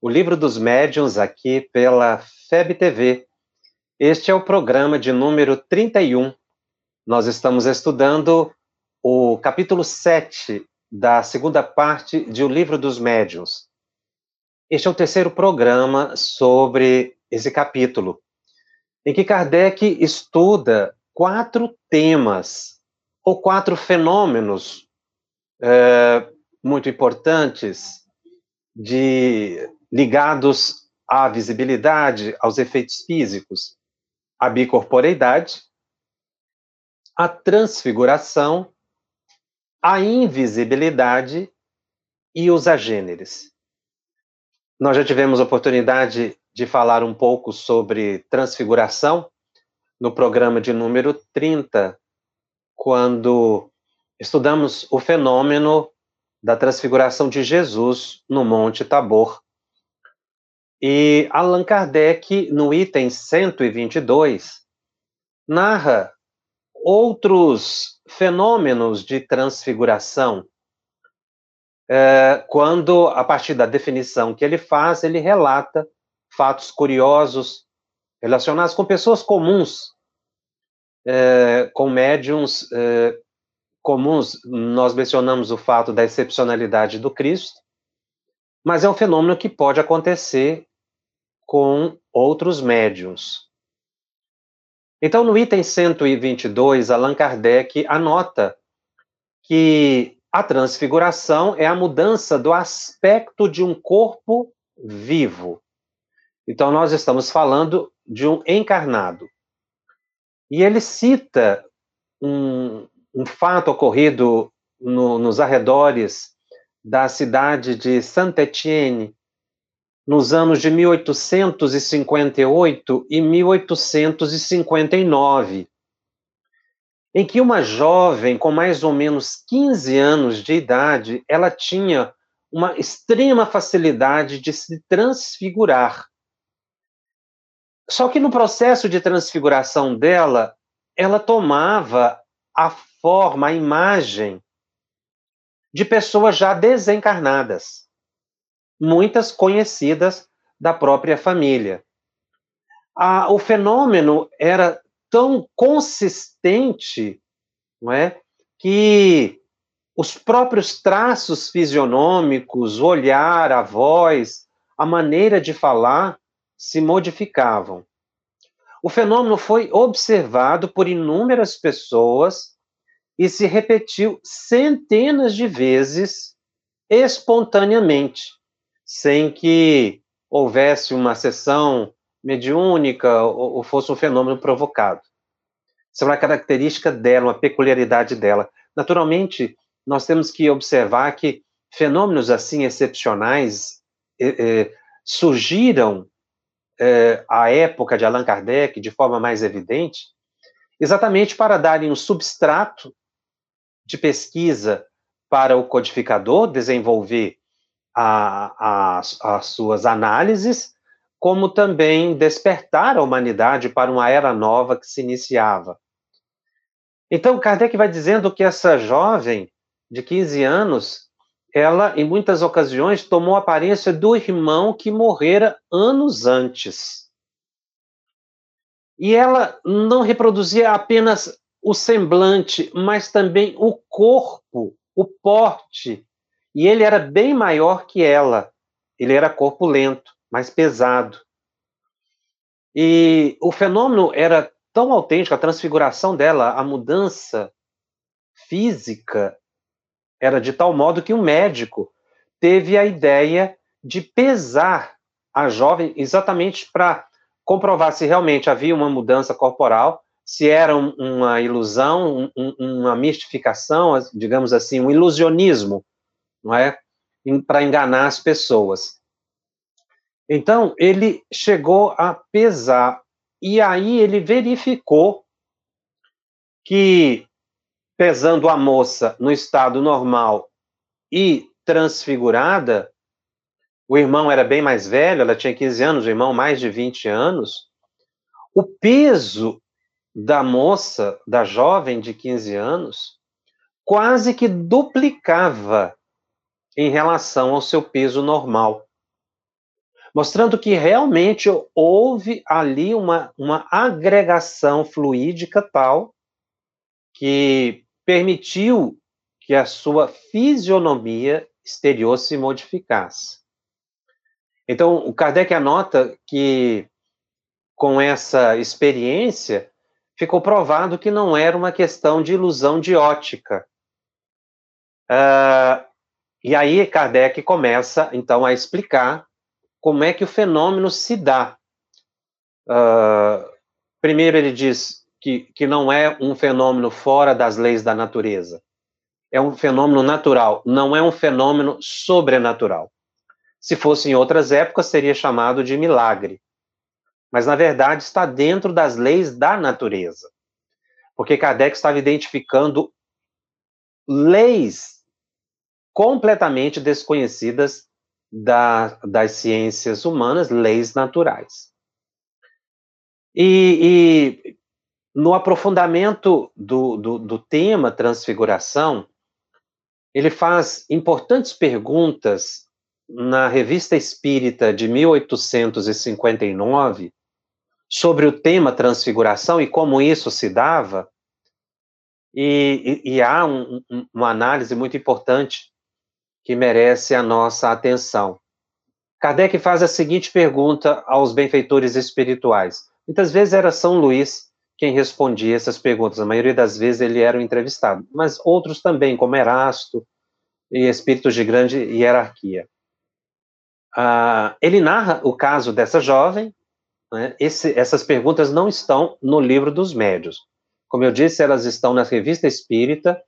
o Livro dos Médiuns aqui pela FEB TV. Este é o programa de número 31. Nós estamos estudando o capítulo 7 da segunda parte de O Livro dos Médiuns. Este é o terceiro programa sobre esse capítulo, em que Kardec estuda quatro temas ou quatro fenômenos é, muito importantes de ligados à visibilidade, aos efeitos físicos, a bicorporeidade, a transfiguração, a invisibilidade e os agêneres. Nós já tivemos oportunidade de falar um pouco sobre transfiguração no programa de número 30, quando estudamos o fenômeno da transfiguração de Jesus no Monte Tabor. E Allan Kardec, no item 122, narra outros fenômenos de transfiguração, é, quando, a partir da definição que ele faz, ele relata fatos curiosos relacionados com pessoas comuns, é, com médiums é, comuns. Nós mencionamos o fato da excepcionalidade do Cristo, mas é um fenômeno que pode acontecer com outros médiums. Então, no item 122, Allan Kardec anota que a transfiguração é a mudança do aspecto de um corpo vivo. Então, nós estamos falando de um encarnado. E ele cita um, um fato ocorrido no, nos arredores da cidade de Saint-Étienne, nos anos de 1858 e 1859, em que uma jovem com mais ou menos 15 anos de idade, ela tinha uma extrema facilidade de se transfigurar. Só que no processo de transfiguração dela, ela tomava a forma, a imagem de pessoas já desencarnadas, muitas conhecidas da própria família. O fenômeno era tão consistente, não é, que os próprios traços fisionômicos, o olhar, a voz, a maneira de falar se modificavam. O fenômeno foi observado por inúmeras pessoas e se repetiu centenas de vezes espontaneamente, sem que houvesse uma sessão mediúnica ou, fosse um fenômeno provocado. Isso é uma característica dela, uma peculiaridade dela. Naturalmente, nós temos que observar que fenômenos assim excepcionais eh, eh, surgiram eh, à época de Allan Kardec de forma mais evidente, exatamente para darem um substrato de pesquisa para o codificador desenvolver a, a, as suas análises, como também despertar a humanidade para uma era nova que se iniciava. Então, Kardec vai dizendo que essa jovem de 15 anos, ela, em muitas ocasiões, tomou a aparência do irmão que morrera anos antes. E ela não reproduzia apenas o semblante, mas também o corpo, o porte. E ele era bem maior que ela. Ele era corpulento, mais pesado. E o fenômeno era tão autêntico, a transfiguração dela, a mudança física era de tal modo que um médico teve a ideia de pesar a jovem exatamente para comprovar se realmente havia uma mudança corporal se era uma ilusão, um, uma mistificação, digamos assim, um ilusionismo, não é? Para enganar as pessoas. Então, ele chegou a pesar, e aí ele verificou que, pesando a moça no estado normal e transfigurada, o irmão era bem mais velho, ela tinha 15 anos, o irmão mais de 20 anos, o peso da moça, da jovem de 15 anos, quase que duplicava em relação ao seu peso normal. Mostrando que realmente houve ali uma, uma agregação fluídica tal que permitiu que a sua fisionomia exterior se modificasse. Então, o Kardec anota que, com essa experiência, ficou provado que não era uma questão de ilusão de ótica. Uh, e aí Kardec começa, então, a explicar como é que o fenômeno se dá. Uh, primeiro, ele diz que, que não é um fenômeno fora das leis da natureza. É um fenômeno natural, não é um fenômeno sobrenatural. Se fosse em outras épocas, seria chamado de milagre mas na verdade está dentro das leis da natureza. Porque Kardec estava identificando leis completamente desconhecidas da, das ciências humanas, leis naturais. E, e no aprofundamento do, do, do tema transfiguração, ele faz importantes perguntas na Revista Espírita de 1859, sobre o tema transfiguração e como isso se dava, e, e, e há um, um, uma análise muito importante que merece a nossa atenção. Kardec faz a seguinte pergunta aos benfeitores espirituais. Muitas vezes era São Luís quem respondia essas perguntas, a maioria das vezes ele era o entrevistado, mas outros também, como Erasto e espíritos de grande hierarquia. Ah, ele narra o caso dessa jovem né? Esse, essas perguntas não estão no livro dos médios. Como eu disse, elas estão na Revista Espírita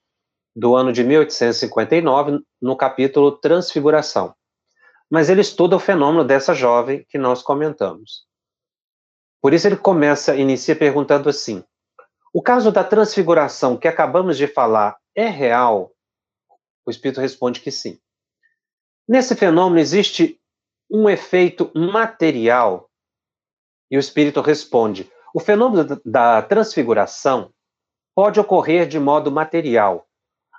do ano de 1859, no capítulo Transfiguração. Mas ele estuda o fenômeno dessa jovem que nós comentamos. Por isso ele começa, inicia perguntando assim: o caso da transfiguração que acabamos de falar é real? O Espírito responde que sim. Nesse fenômeno existe um efeito material e o espírito responde: o fenômeno da transfiguração pode ocorrer de modo material,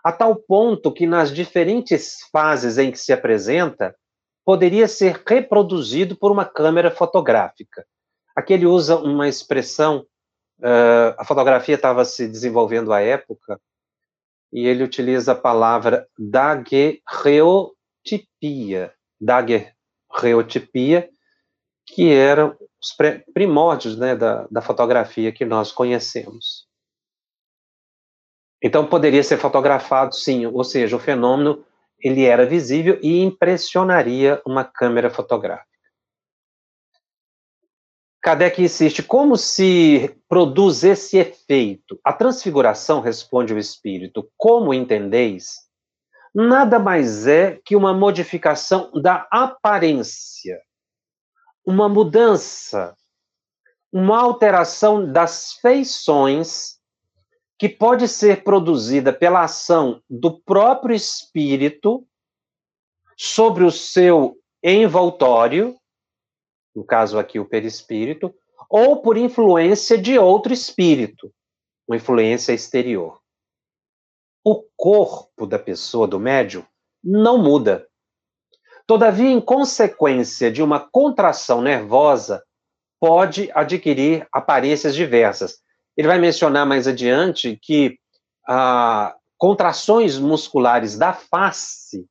a tal ponto que nas diferentes fases em que se apresenta, poderia ser reproduzido por uma câmera fotográfica. Aqui ele usa uma expressão, uh, a fotografia estava se desenvolvendo à época, e ele utiliza a palavra daguerreotipia, daguerreotipia, que era os primórdios né, da, da fotografia que nós conhecemos. Então poderia ser fotografado, sim, ou seja, o fenômeno ele era visível e impressionaria uma câmera fotográfica. Kardec insiste, como se produz esse efeito? A transfiguração, responde o espírito, como entendeis, nada mais é que uma modificação da aparência uma mudança, uma alteração das feições que pode ser produzida pela ação do próprio espírito sobre o seu envoltório, no caso aqui o perispírito, ou por influência de outro espírito, uma influência exterior. O corpo da pessoa, do médium, não muda. Todavia, em consequência de uma contração nervosa, pode adquirir aparências diversas. Ele vai mencionar mais adiante que ah, contrações musculares da face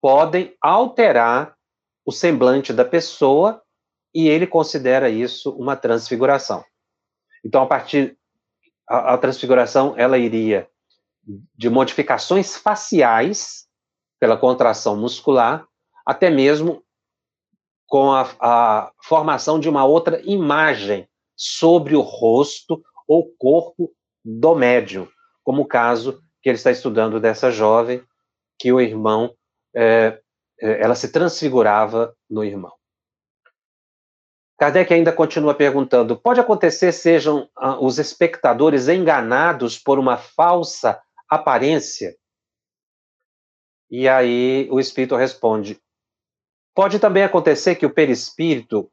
podem alterar o semblante da pessoa e ele considera isso uma transfiguração. Então, a partir a, a transfiguração ela iria de modificações faciais pela contração muscular, até mesmo com a, a formação de uma outra imagem sobre o rosto ou corpo do médium, como o caso que ele está estudando dessa jovem, que o irmão, é, é ela se transfigurava no irmão. Kardec ainda continua perguntando: pode acontecer sejam ah, os espectadores enganados por uma falsa aparência? E aí o espírito responde: pode também acontecer que o perispírito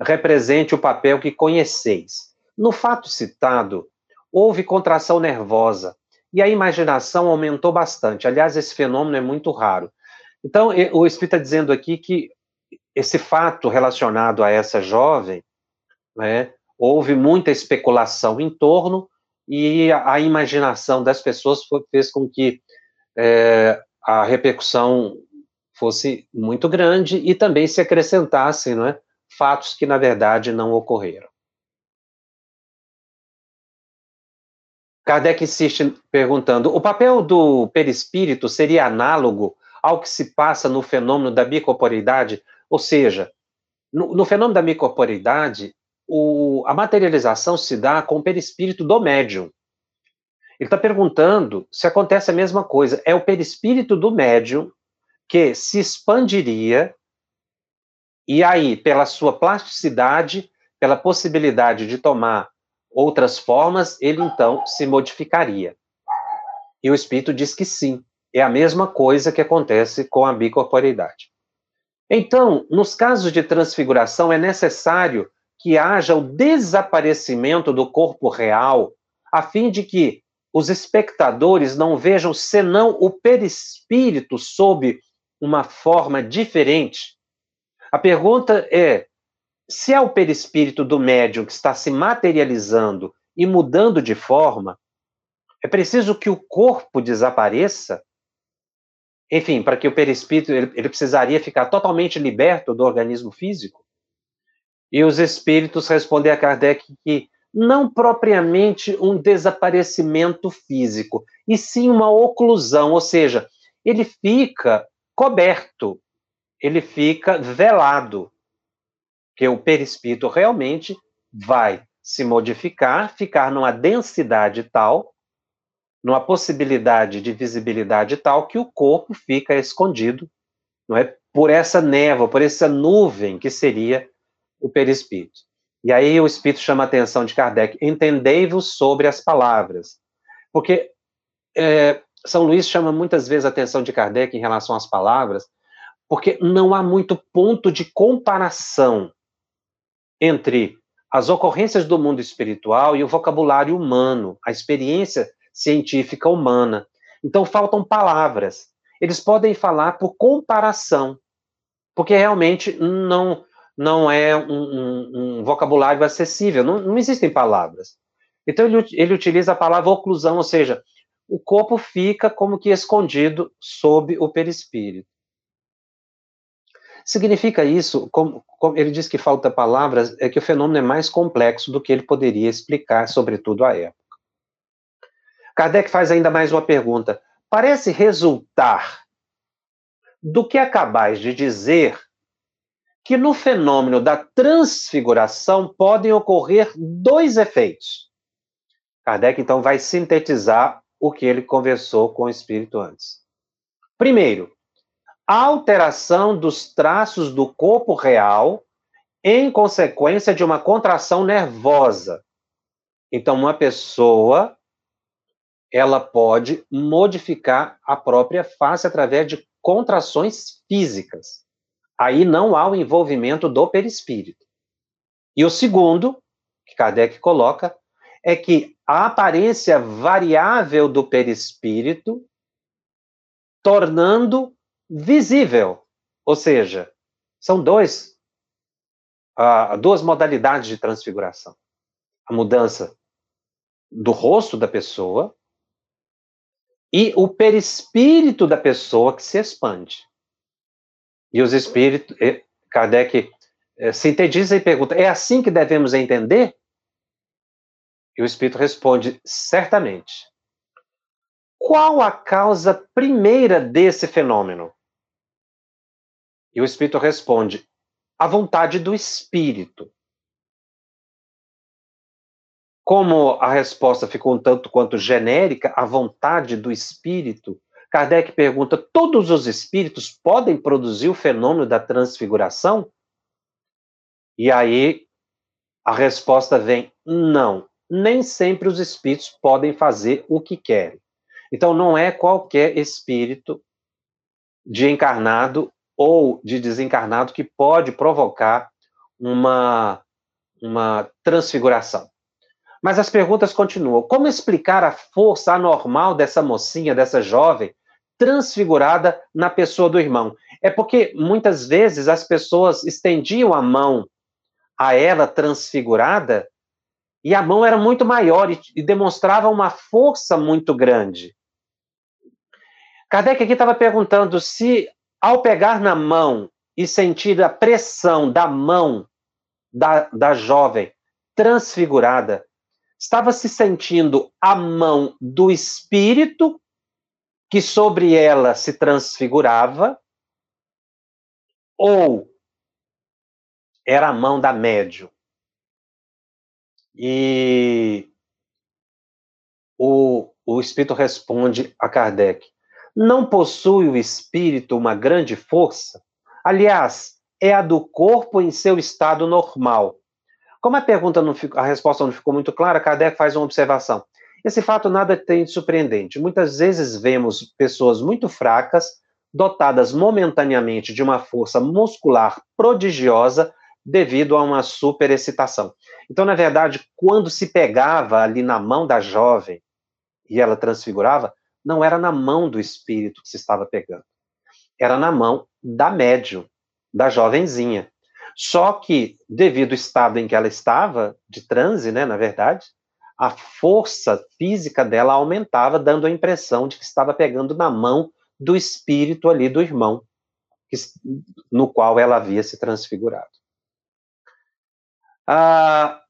represente o papel que conheceis. No fato citado, houve contração nervosa e a imaginação aumentou bastante. Aliás, esse fenômeno é muito raro. Então, o espírito está dizendo aqui que esse fato relacionado a essa jovem, né, houve muita especulação em torno e a, imaginação das pessoas foi, fez com que é, a repercussão fosse muito grande e também se acrescentassem é, fatos que, na verdade, não ocorreram. Kardec insiste perguntando: o papel do perispírito seria análogo ao que se passa no fenômeno da bicorporidade ou seja, no, no fenômeno da micorporidade, o, a materialização se dá com o perispírito do médium. Ele está perguntando se acontece a mesma coisa. É o perispírito do médium que se expandiria e aí, pela sua plasticidade, pela possibilidade de tomar outras formas, ele então se modificaria. E o espírito diz que sim, é a mesma coisa que acontece com a bicorporidade. Então, nos casos de transfiguração, é necessário que haja o desaparecimento do corpo real, a fim de que os espectadores não vejam senão o perispírito sob uma forma diferente. A pergunta é: se é o perispírito do médium que está se materializando e mudando de forma, é preciso que o corpo desapareça? enfim, para que o perispírito ele, ele precisaria ficar totalmente liberto do organismo físico. E os espíritos respondem a Kardec que não propriamente um desaparecimento físico, e sim uma oclusão, ou seja, ele fica coberto, ele fica velado, que o perispírito realmente vai se modificar, ficar numa densidade tal numa possibilidade de visibilidade tal que o corpo fica escondido, não é, por essa névoa, por essa nuvem que seria o perispírito. E aí o espírito chama a atenção de Kardec: entendei-vos sobre as palavras, porque é, São Luís chama muitas vezes a atenção de Kardec em relação às palavras, porque não há muito ponto de comparação entre as ocorrências do mundo espiritual e o vocabulário humano, a experiência científica humana. Então faltam palavras. Eles podem falar por comparação, porque realmente não não é um, um, um vocabulário acessível, não, não, existem palavras. Então ele, ele utiliza a palavra oclusão, ou seja, o corpo fica como que escondido sob o perispírito. Significa isso, como, como, ele diz que falta palavras, é que o fenômeno é mais complexo do que ele poderia explicar, sobretudo à época. Kardec faz ainda mais uma pergunta. Parece resultar do que acabais de dizer que no fenômeno da transfiguração podem ocorrer dois efeitos. Kardec então vai sintetizar o que ele conversou com o espírito antes. Primeiro, a alteração dos traços do corpo real em consequência de uma contração nervosa. Então, uma pessoa ela pode modificar a própria face através de contrações físicas. Aí não há o envolvimento do perispírito. E o segundo, que Kardec coloca, é que a aparência variável do perispírito tornando visível. Ou seja, são dois, uh, duas modalidades de transfiguração. A mudança do rosto da pessoa e o perispírito da pessoa que se expande. E os espíritos, Kardec é, sintetiza e pergunta: é assim que devemos entender? E o espírito responde: certamente. Qual a causa primeira desse fenômeno? E o espírito responde: a vontade do espírito. Como a resposta ficou um tanto quanto genérica, a vontade do espírito, Kardec pergunta: todos os espíritos podem produzir o fenômeno da transfiguração? E aí A resposta vem: não. Nem sempre os espíritos podem fazer o que querem. Então, não é qualquer espírito de encarnado ou de desencarnado que pode provocar uma, uma transfiguração. Mas as perguntas continuam. Como explicar a força anormal dessa mocinha, dessa jovem, transfigurada na pessoa do irmão? É porque muitas vezes as pessoas estendiam a mão a ela transfigurada e a mão era muito maior e, e demonstrava uma força muito grande. Kardec aqui estava perguntando se, ao pegar na mão e sentir a pressão da mão da, da jovem transfigurada, estava se sentindo a mão do espírito que sobre ela se transfigurava, ou era a mão da médium. E o, o espírito responde a Kardec: não possui o espírito uma grande força? Aliás, é a do corpo em seu estado normal. Como a pergunta não ficou, a resposta não ficou muito clara, Kardec faz uma observação. Esse fato nada tem de surpreendente. Muitas vezes vemos pessoas muito fracas, dotadas momentaneamente de uma força muscular prodigiosa devido a uma superexcitação. Então, na verdade, quando se pegava ali na mão da jovem e ela transfigurava, não era na mão do espírito que se estava pegando. Era na mão da médium, da jovenzinha. Só que, devido ao estado em que ela estava, de transe, né, na verdade, a força física dela aumentava, dando a impressão de que estava pegando na mão do espírito ali do irmão, que, no qual ela havia se transfigurado. Ah,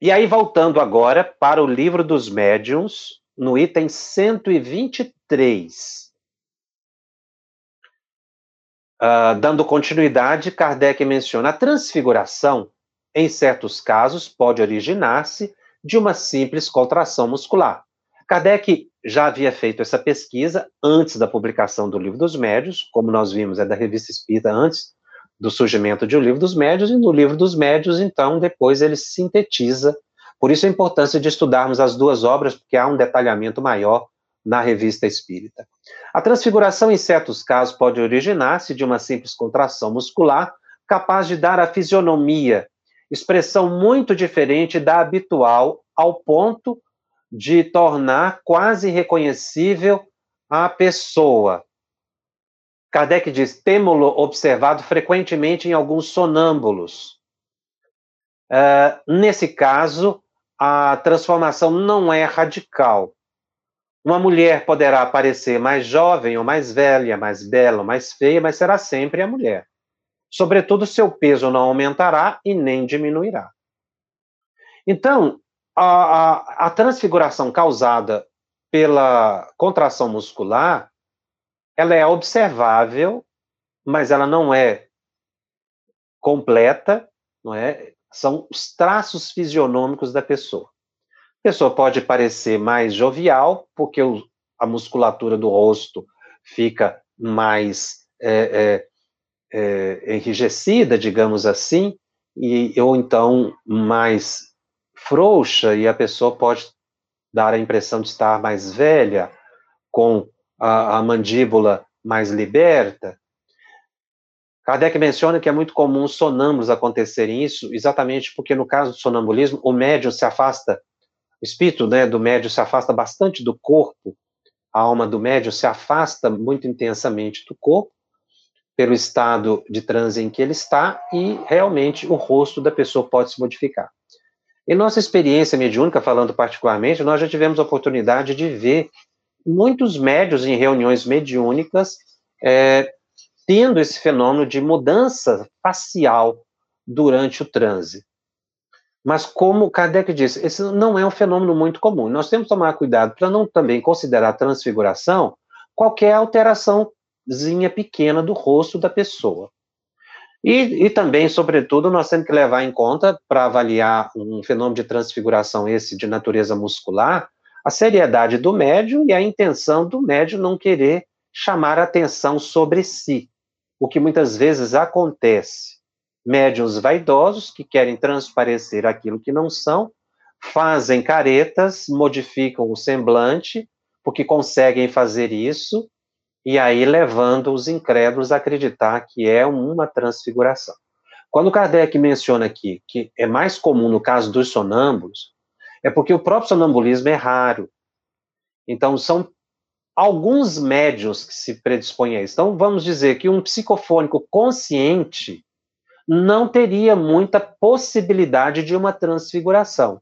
e aí, voltando agora para o livro dos médiuns, no item 123. Uh, dando continuidade, Kardec menciona a transfiguração, em certos casos, pode originar-se de uma simples contração muscular. Kardec já havia feito essa pesquisa antes da publicação do Livro dos Médios, como nós vimos, é da Revista Espírita antes do surgimento de O Livro dos Médios, e no Livro dos Médios, então, depois ele sintetiza. Por isso a importância de estudarmos as duas obras, porque há um detalhamento maior na Revista Espírita. A transfiguração, em certos casos, pode originar-se de uma simples contração muscular, capaz de dar a fisionomia, expressão muito diferente da habitual, ao ponto de tornar quase reconhecível a pessoa. Kardec diz: temo-lo observado frequentemente em alguns sonâmbulos. Uh, nesse caso, a transformação não é radical, uma mulher poderá parecer mais jovem ou mais velha, mais bela ou mais feia, mas será sempre a mulher. Sobretudo, seu peso não aumentará e nem diminuirá. Então, a, a, a transfiguração causada pela contração muscular, ela é observável, mas ela não é completa, não é? São os traços fisionômicos da pessoa. A pessoa pode parecer mais jovial, porque o, a musculatura do rosto fica mais é, é, é, enrijecida, digamos assim, e, ou então mais frouxa, e a pessoa pode dar a impressão de estar mais velha, com a, a mandíbula mais liberta. Kardec menciona que é muito comum os sonâmbulos acontecerem isso, exatamente porque no caso do sonambulismo, o médium se afasta o espírito né, do médium se afasta bastante do corpo, a alma do médium se afasta muito intensamente do corpo, pelo estado de transe em que ele está, e realmente o rosto da pessoa pode se modificar. Em nossa experiência mediúnica, falando particularmente, nós já tivemos a oportunidade de ver muitos médios em reuniões mediúnicas é, tendo esse fenômeno de mudança facial durante o transe. Mas como Kardec disse, esse não é um fenômeno muito comum. Nós temos que tomar cuidado para não também considerar transfiguração qualquer alteraçãozinha pequena do rosto da pessoa. E, e também, sobretudo, nós temos que levar em conta, para avaliar um fenômeno de transfiguração esse de natureza muscular, a seriedade do médium e a intenção do médium não querer chamar atenção sobre si, o que muitas vezes acontece. médiuns vaidosos que querem transparecer aquilo que não são, fazem caretas, modificam o semblante, porque conseguem fazer isso, e aí levando os incrédulos a acreditar que é uma transfiguração. Quando Kardec menciona aqui que é mais comum no caso dos sonâmbulos, é porque o próprio sonambulismo é raro. Então, são alguns médios que se predispõem a isso. Então, vamos dizer que um psicofônico consciente não teria muita possibilidade de uma transfiguração.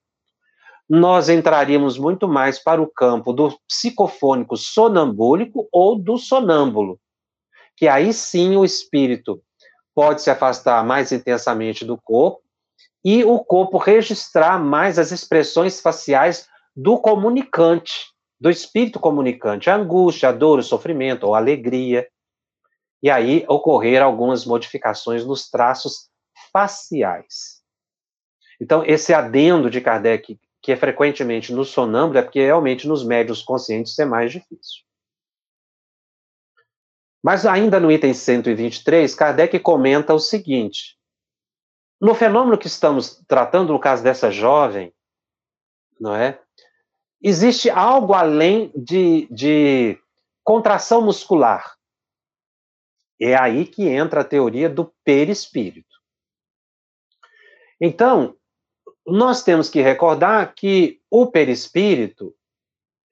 Nós entraríamos muito mais para o campo do psicofônico sonambúlico ou do sonâmbulo, que aí sim o espírito pode se afastar mais intensamente do corpo e o corpo registrar mais as expressões faciais do comunicante, do espírito comunicante, a angústia, a dor, o sofrimento ou alegria. E aí ocorrer algumas modificações nos traços faciais. Então, esse adendo de Kardec, que é frequentemente no sonâmbulo, é porque realmente nos médios conscientes é mais difícil. Mas ainda no item 123, Kardec comenta o seguinte: no fenômeno que estamos tratando, no caso dessa jovem, não é? Existe algo além de, de contração muscular. É aí que entra a teoria do perispírito. Então, nós temos que recordar que o perispírito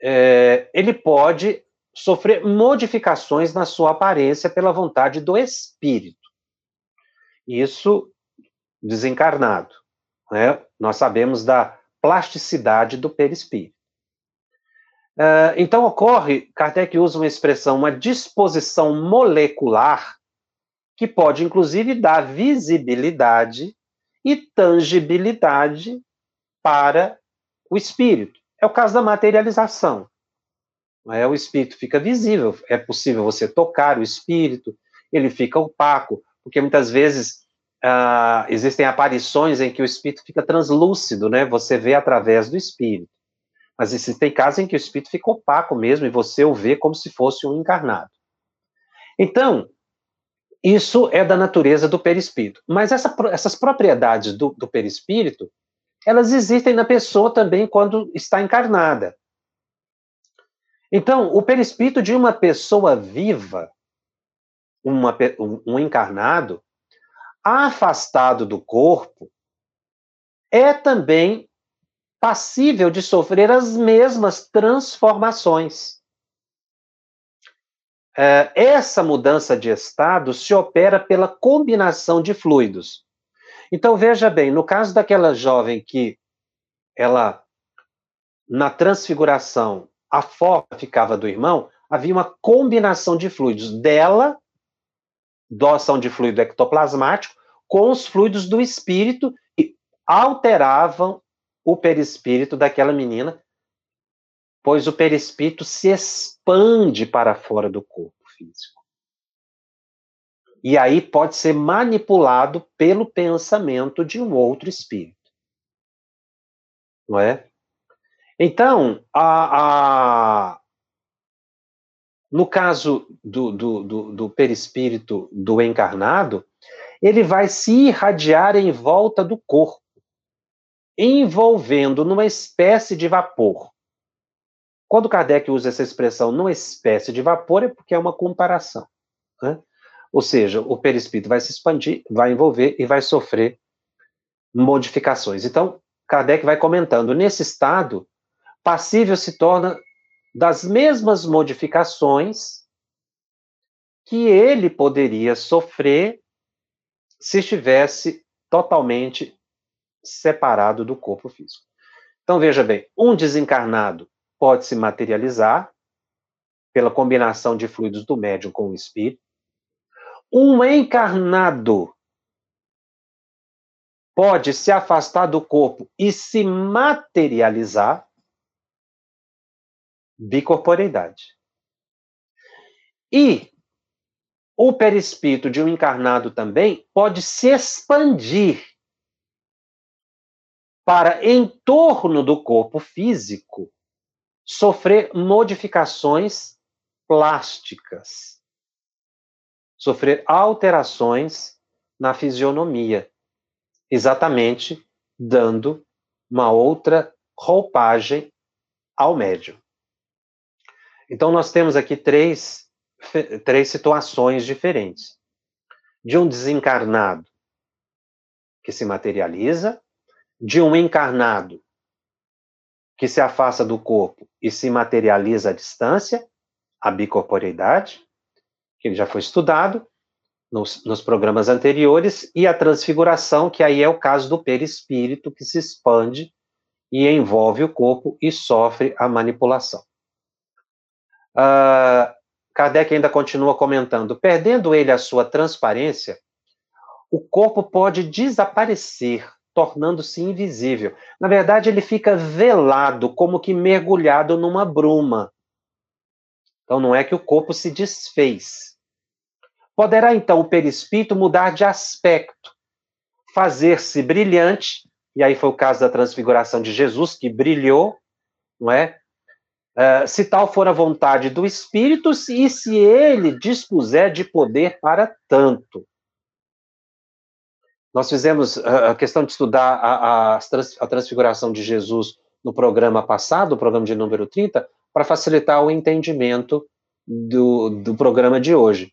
é, ele pode sofrer modificações na sua aparência pela vontade do espírito. Isso desencarnado. Né? Nós sabemos da plasticidade do perispírito. Uh, então ocorre, Kardec usa uma expressão, uma disposição molecular, que pode inclusive dar visibilidade e tangibilidade para o espírito. É o caso da materialização. É, o espírito fica visível, é possível você tocar o espírito, ele fica opaco, porque muitas vezes ah, existem aparições em que o espírito fica translúcido, né? Você vê através do espírito. Mas existem casos em que o espírito fica opaco mesmo e você o vê como se fosse um encarnado. Então, isso é da natureza do perispírito. Mas essa, essas propriedades do, do perispírito, elas existem na pessoa também quando está encarnada. Então, o perispírito de uma pessoa viva, uma, um, um encarnado, afastado do corpo, é também passível de sofrer as mesmas transformações. É, essa mudança de estado se opera pela combinação de fluidos. Então, veja bem, no caso daquela jovem que ela, na transfiguração, a forma ficava do irmão, havia uma combinação de fluidos dela, doação de fluido ectoplasmático, com os fluidos do espírito e alteravam o perispírito daquela menina, pois o perispírito se expande para fora do corpo físico. E aí pode ser manipulado pelo pensamento de um outro espírito. Não é? Então, a, a, no caso do, do, do, do perispírito do encarnado, ele vai se irradiar em volta do corpo, envolvendo numa espécie de vapor. Quando Kardec usa essa expressão numa espécie de vapor, é porque é uma comparação. Né? Ou seja, o perispírito vai se expandir, vai envolver e vai sofrer modificações. Então, Kardec vai comentando, nesse estado, passível se torna das mesmas modificações que ele poderia sofrer se estivesse totalmente separado do corpo físico. Então veja bem, um desencarnado pode se materializar pela combinação de fluidos do médium com o espírito. Um encarnado pode se afastar do corpo e se materializar bicorporeidade. E o perispírito de um encarnado também pode se expandir para, em torno do corpo físico, sofrer modificações plásticas, sofrer alterações na fisionomia, exatamente dando uma outra roupagem ao médium. Então, nós temos aqui três, três situações diferentes: de um desencarnado que se materializa, de um encarnado que se afasta do corpo e se materializa à distância, a bicorporeidade, que já foi estudado nos, nos programas anteriores, e a transfiguração, que aí é o caso do perispírito, que se expande e envolve o corpo e sofre a manipulação. Uh, Kardec ainda continua comentando: perdendo ele a sua transparência, o corpo pode desaparecer, tornando-se invisível. Na verdade, ele fica velado, como que mergulhado numa bruma. Então, não é que o corpo se desfez. Poderá, então, o perispírito mudar de aspecto, fazer-se brilhante, e aí foi o caso da transfiguração de Jesus, que brilhou, não é? Uh, se tal for a vontade do Espírito, e se ele dispuser de poder para tanto. Nós fizemos a questão de estudar a, a, a transfiguração de Jesus no programa passado, o programa de número 30, para facilitar o entendimento do, do programa de hoje.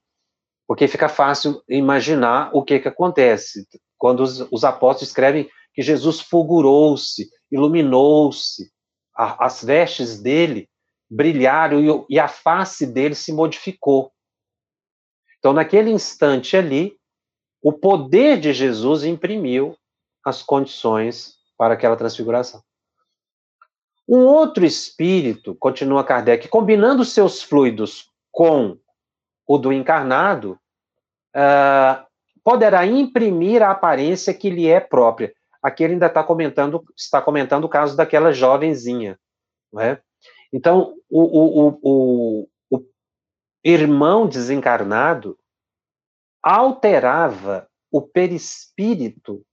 Porque fica fácil imaginar o que, que acontece quando os, os apóstolos escrevem que Jesus fulgurou-se, iluminou-se, as vestes dele brilharam e, e a face dele se modificou. Então, naquele instante ali, o poder de Jesus imprimiu as condições para aquela transfiguração. Um outro espírito, continua Kardec, combinando seus fluidos com o do encarnado, uh, poderá imprimir a aparência que lhe é própria. Aqui ele ainda está comentando, está comentando o caso daquela jovenzinha, não é? Então, o, o, o, o irmão desencarnado alterava o perispírito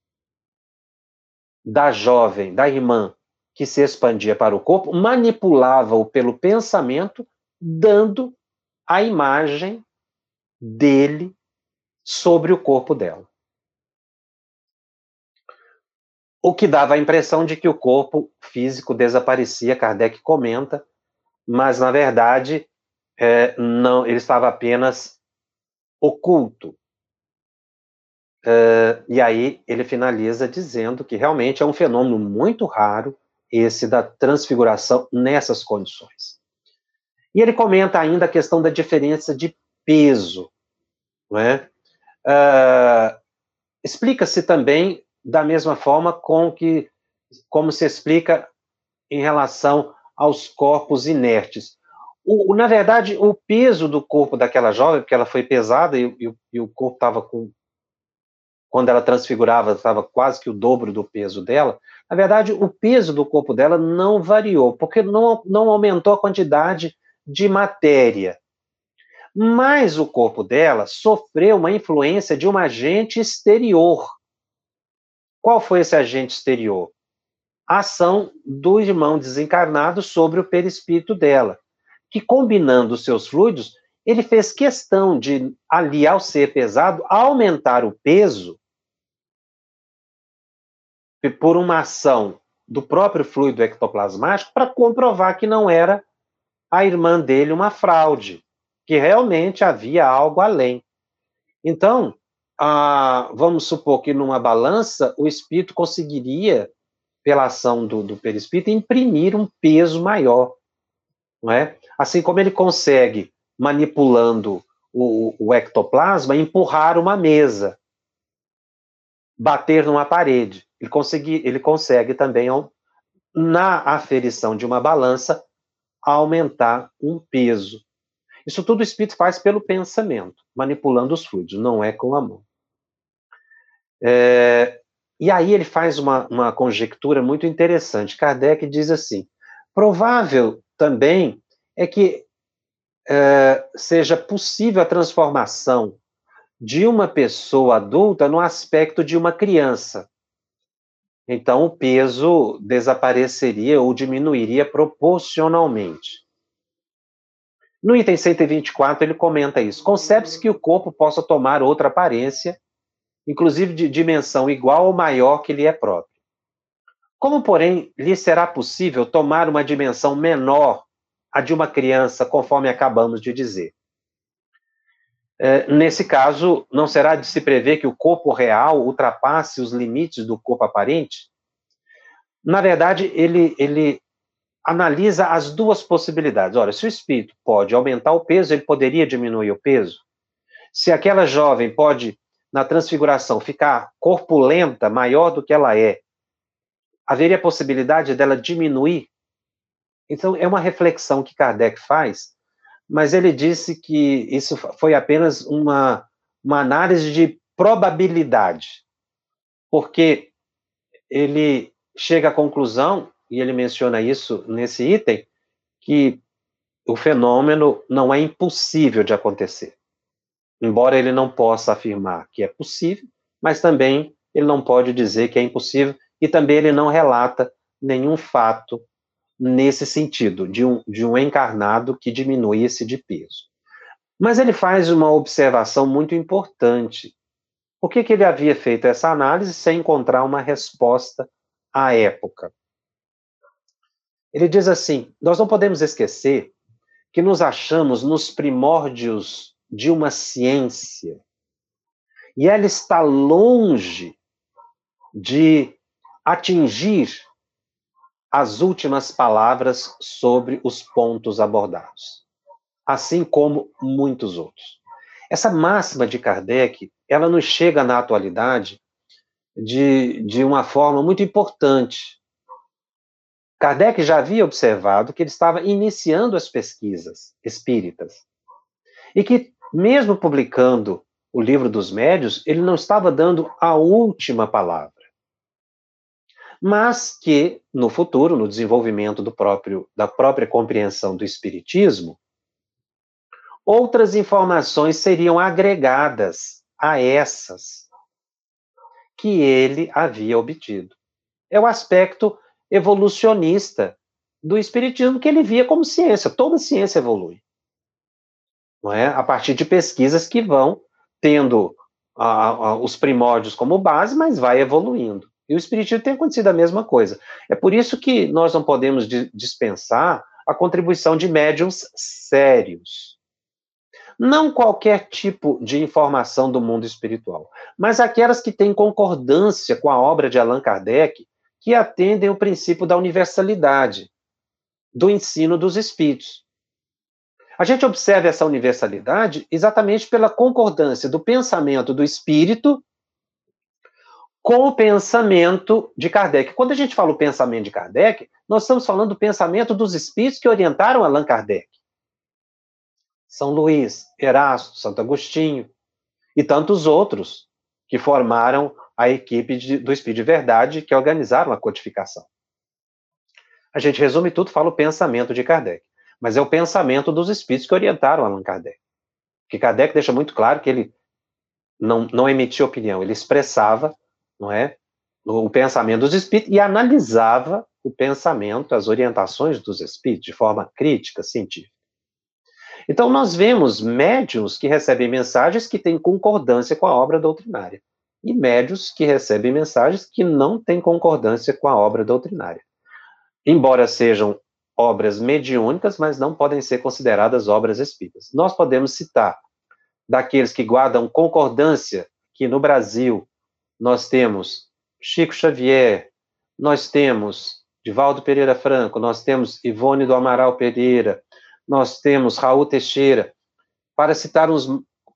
da jovem, da irmã, que se expandia para o corpo, manipulava-o pelo pensamento, dando a imagem dele sobre o corpo dela. O que dava a impressão de que o corpo físico desaparecia, Kardec comenta, mas na verdade é, não, ele estava apenas oculto. Uh, e aí ele finaliza dizendo que realmente é um fenômeno muito raro esse da transfiguração nessas condições. E ele comenta ainda a questão da diferença de peso. Não é? Uh, Explica-se também da mesma forma com que, como se explica em relação aos corpos inertes. O, na verdade, o peso do corpo daquela jovem, porque ela foi pesada e, e, e o corpo estava com quando ela transfigurava, estava quase que o dobro do peso dela. Na verdade, o peso do corpo dela não variou, porque não, não aumentou a quantidade de matéria. Mas o corpo dela sofreu uma influência de um agente exterior. Qual foi esse agente exterior? A ação do irmão desencarnado sobre o perispírito dela, que combinando os seus fluidos, ele fez questão de, ali ao ser pesado, aumentar o peso por uma ação do próprio fluido ectoplasmático para comprovar que não era a irmã dele uma fraude, que realmente havia algo além. Então, ah, vamos supor que numa balança o espírito conseguiria, pela ação do, do perispírito, imprimir um peso maior, não é? Assim como ele consegue, manipulando o, o ectoplasma, empurrar uma mesa, bater numa parede. Ele consegue, ele consegue também, na aferição de uma balança, aumentar um peso. Isso tudo o espírito faz pelo pensamento, manipulando os fluidos, não é com a mão. É, e aí ele faz uma, uma conjectura muito interessante. Kardec diz assim: provável também é que é, seja possível a transformação de uma pessoa adulta no aspecto de uma criança. Então, o peso desapareceria ou diminuiria proporcionalmente. No item 124, ele comenta isso. Concebe-se que o corpo possa tomar outra aparência inclusive de dimensão igual ou maior que lhe é própria. Como, porém, lhe será possível tomar uma dimensão menor a de uma criança, conforme acabamos de dizer? É, nesse caso, não será de se prever que o corpo real ultrapasse os limites do corpo aparente? Na verdade, ele, ele analisa as duas possibilidades. Olha, se o espírito pode aumentar o peso, ele poderia diminuir o peso? Se aquela jovem pode, na transfiguração, ficar corpulenta, maior do que ela é, haveria possibilidade dela diminuir? Então, é uma reflexão que Kardec faz mas ele disse que isso foi apenas uma, uma análise de probabilidade, porque ele chega à conclusão, e ele menciona isso nesse item, que o fenômeno não é impossível de acontecer. Embora ele não possa afirmar que é possível, mas também ele não pode dizer que é impossível, e também ele não relata nenhum fato nesse sentido, de um, de um encarnado que diminuísse de peso. Mas ele faz uma observação muito importante. Por que, que ele havia feito essa análise sem encontrar uma resposta à época? Ele diz assim: nós não podemos esquecer que nos achamos nos primórdios de uma ciência e ela está longe de atingir as últimas palavras sobre os pontos abordados, assim como muitos outros. Essa máxima de Kardec, ela nos chega na atualidade de, de uma forma muito importante. Kardec já havia observado que ele estava iniciando as pesquisas espíritas e que, mesmo publicando o livro dos médios, ele não estava dando a última palavra mas que no futuro, no desenvolvimento do próprio da própria compreensão do espiritismo, outras informações seriam agregadas a essas que ele havia obtido. É o aspecto evolucionista do espiritismo que ele via como ciência. Toda ciência evolui. Não é? A partir de pesquisas que vão tendo os primórdios como base, mas vai evoluindo. E o Espiritismo tem acontecido a mesma coisa. É por isso que nós não podemos dispensar a contribuição de médiums sérios. Não qualquer tipo de informação do mundo espiritual, mas aquelas que têm concordância com a obra de Allan Kardec, que atendem o princípio da universalidade, do ensino dos espíritos. A gente observa essa universalidade exatamente pela concordância do pensamento do espírito com o pensamento de Kardec. Quando a gente fala o pensamento de Kardec, nós estamos falando do pensamento dos espíritos que orientaram Allan Kardec. São Luís, Erasto, Santo Agostinho e tantos outros que formaram a equipe de, do Espírito de Verdade que organizaram a codificação. A gente resume tudo, fala o pensamento de Kardec, mas é o pensamento dos espíritos que orientaram Allan Kardec. Que Kardec deixa muito claro que ele não, não emitia opinião, ele expressava não é? O pensamento dos espíritos e analisava o pensamento, as orientações dos espíritos de forma crítica, científica. Então, nós vemos médios que recebem mensagens que têm concordância com a obra doutrinária e médios que recebem mensagens que não têm concordância com a obra doutrinária. Embora sejam obras mediúnicas, mas não podem ser consideradas obras espíritas. Nós podemos citar daqueles que guardam concordância, que no Brasil nós temos Chico Xavier, nós temos Divaldo Pereira Franco, nós temos Ivone do Amaral Pereira, nós temos Raul Teixeira, para citar os,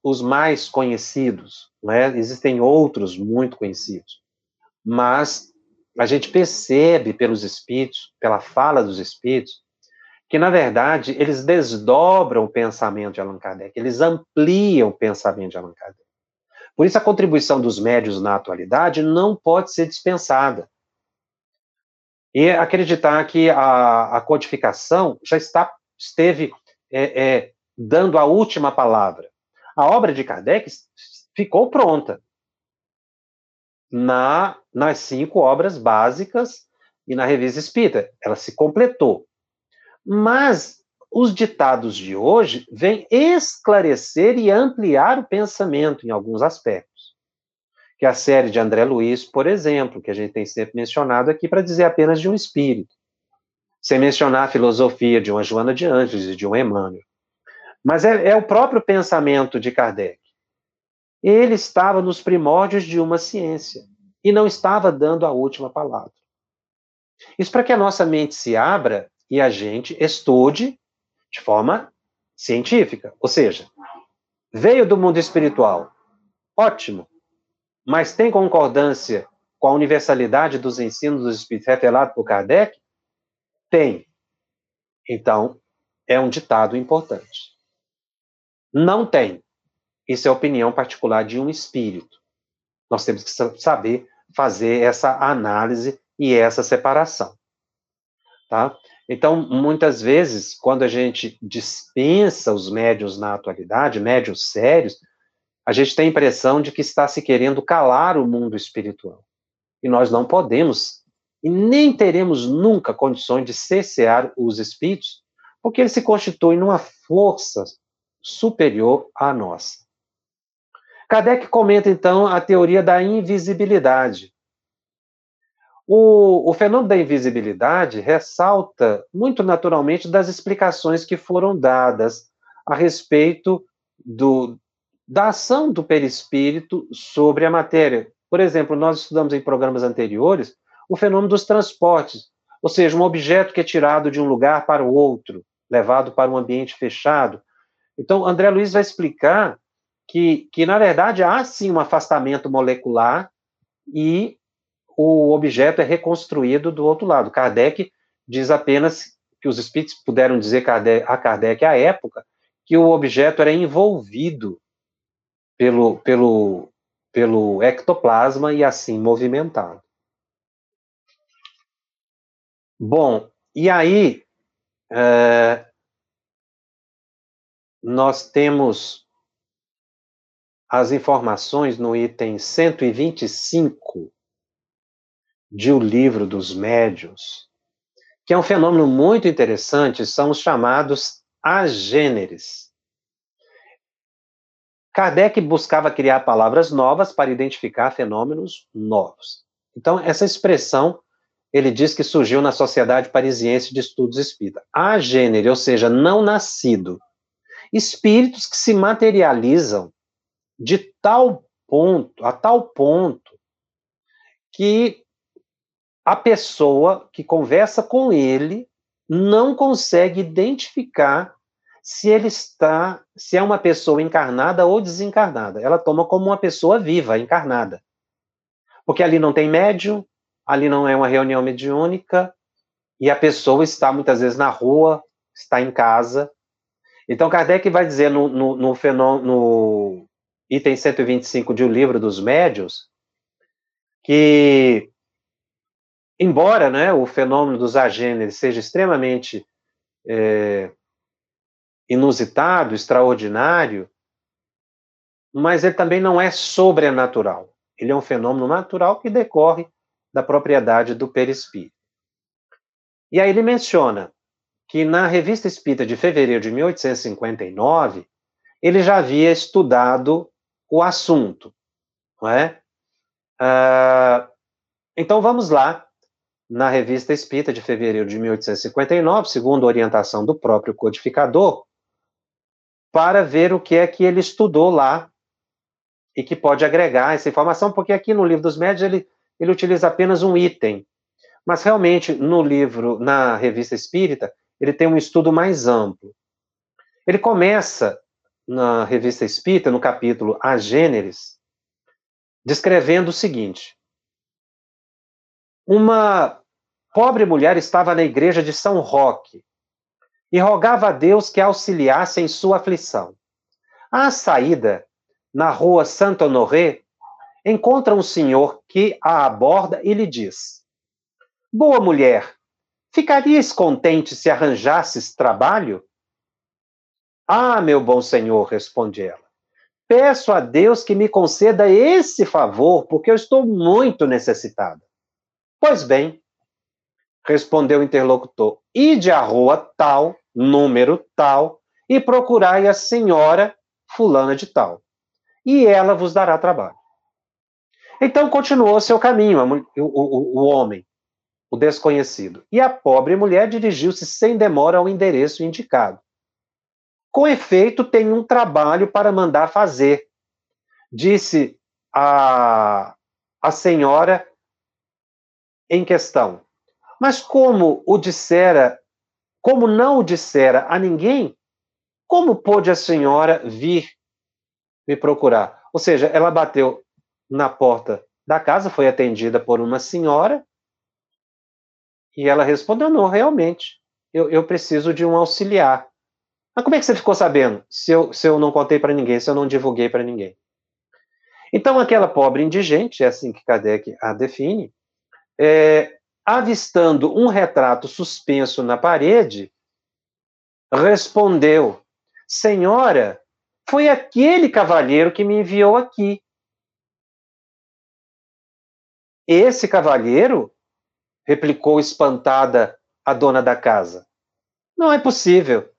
os mais conhecidos, né? existem outros muito conhecidos, mas a gente percebe pelos espíritos, pela fala dos espíritos, que, na verdade, eles desdobram o pensamento de Allan Kardec, eles ampliam o pensamento de Allan Kardec. Por isso, a contribuição dos médios na atualidade não pode ser dispensada. E acreditar que a, a codificação já está, esteve é, é, dando a última palavra. A obra de Kardec ficou pronta na, nas cinco obras básicas e na revista Espírita. Ela se completou. Mas os ditados de hoje vêm esclarecer e ampliar o pensamento em alguns aspectos. que a série de André Luiz, por exemplo, que a gente tem sempre mencionado aqui para dizer apenas de um espírito, sem mencionar a filosofia de uma Joana de Anjos e de um Emmanuel. Mas é, é o próprio pensamento de Kardec. Ele estava nos primórdios de uma ciência e não estava dando a última palavra. Isso para que a nossa mente se abra e a gente estude de forma científica. Ou seja, veio do mundo espiritual, ótimo, mas tem concordância com a universalidade dos ensinos dos espíritos revelado por Kardec? Tem. Então, é um ditado importante. Não tem. Isso é opinião particular de um espírito. Nós temos que saber fazer essa análise e essa separação. Tá? Então, muitas vezes, quando a gente dispensa os médios na atualidade, médios sérios, a gente tem a impressão de que está se querendo calar o mundo espiritual. E nós não podemos, e nem teremos nunca condições de cessear os espíritos, porque eles se constituem numa força superior à nossa. Kardec comenta, então, a teoria da invisibilidade. O, o, fenômeno da invisibilidade ressalta muito naturalmente das explicações que foram dadas a respeito do, da ação do perispírito sobre a matéria. Por exemplo, nós estudamos em programas anteriores o fenômeno dos transportes, ou seja, um objeto que é tirado de um lugar para o outro, levado para um ambiente fechado. Então, André Luiz vai explicar que, que na verdade, há sim um afastamento molecular e o objeto é reconstruído do outro lado. Kardec diz apenas que os espíritos puderam dizer a Kardec à época que o objeto era envolvido pelo, pelo, pelo ectoplasma e assim movimentado. Bom, e aí é, nós temos as informações no item 125 de O Livro dos Médios, que é um fenômeno muito interessante, são os chamados agêneres. Kardec buscava criar palavras novas para identificar fenômenos novos. Então, essa expressão, ele diz que surgiu na Sociedade Parisiense de Estudos Espírita. A gênero, ou seja, não nascido. Espíritos que se materializam de tal ponto, a tal ponto, que a pessoa que conversa com ele não consegue identificar se ele está, se é uma pessoa encarnada ou desencarnada. Ela toma como uma pessoa viva, encarnada. Porque ali não tem médium, ali não é uma reunião mediúnica, e a pessoa está muitas vezes na rua, está em casa. Então, Kardec vai dizer no, no, no, fenômeno, no item 125 de O Livro dos Médios, que, embora né, o fenômeno dos agêneres seja extremamente é, inusitado, extraordinário, mas ele também não é sobrenatural. Ele é um fenômeno natural que decorre da propriedade do perispírito. E aí ele menciona que na Revista Espírita de fevereiro de 1859, ele já havia estudado o assunto, não é? Ah, então vamos lá, na Revista Espírita de fevereiro de 1859, segundo a orientação do próprio codificador, para ver o que é que ele estudou lá e que pode agregar essa informação, porque aqui no livro dos médios ele, ele utiliza apenas um item. Mas realmente no livro, na revista espírita, ele tem um estudo mais amplo. Ele começa na revista espírita, no capítulo A Gêneres, descrevendo o seguinte: Uma pobre mulher estava na igreja de São Roque, e rogava a Deus que a auxiliasse em sua aflição. À saída, na rua Santo Honoré, encontra um senhor que a aborda e lhe diz: Boa mulher, ficarias contente se arranjasses trabalho? Ah, meu bom senhor, responde ela. Peço a Deus que me conceda esse favor, porque eu estou muito necessitada. Pois bem, respondeu o interlocutor, ide à rua tal número tal, e procurai a senhora fulana de tal, e ela vos dará trabalho. Então continuou seu caminho, o, o, o homem, o desconhecido. E a pobre mulher dirigiu-se sem demora ao endereço indicado. Com efeito, tem um trabalho para mandar fazer, disse a, a senhora em questão. Mas como o dissera, como não o dissera a ninguém, como pôde a senhora vir me procurar? Ou seja, ela bateu na porta da casa, foi atendida por uma senhora, e ela respondeu: não, realmente, eu, eu preciso de um auxiliar. Mas como é que você ficou sabendo se eu, se eu não contei para ninguém, se eu não divulguei para ninguém? Então, aquela pobre indigente, é assim que Kardec a define, é, avistando um retrato suspenso na parede, respondeu: Senhora, foi aquele cavalheiro que me enviou aqui. Esse cavalheiro? replicou espantada a dona da casa. Não é possível.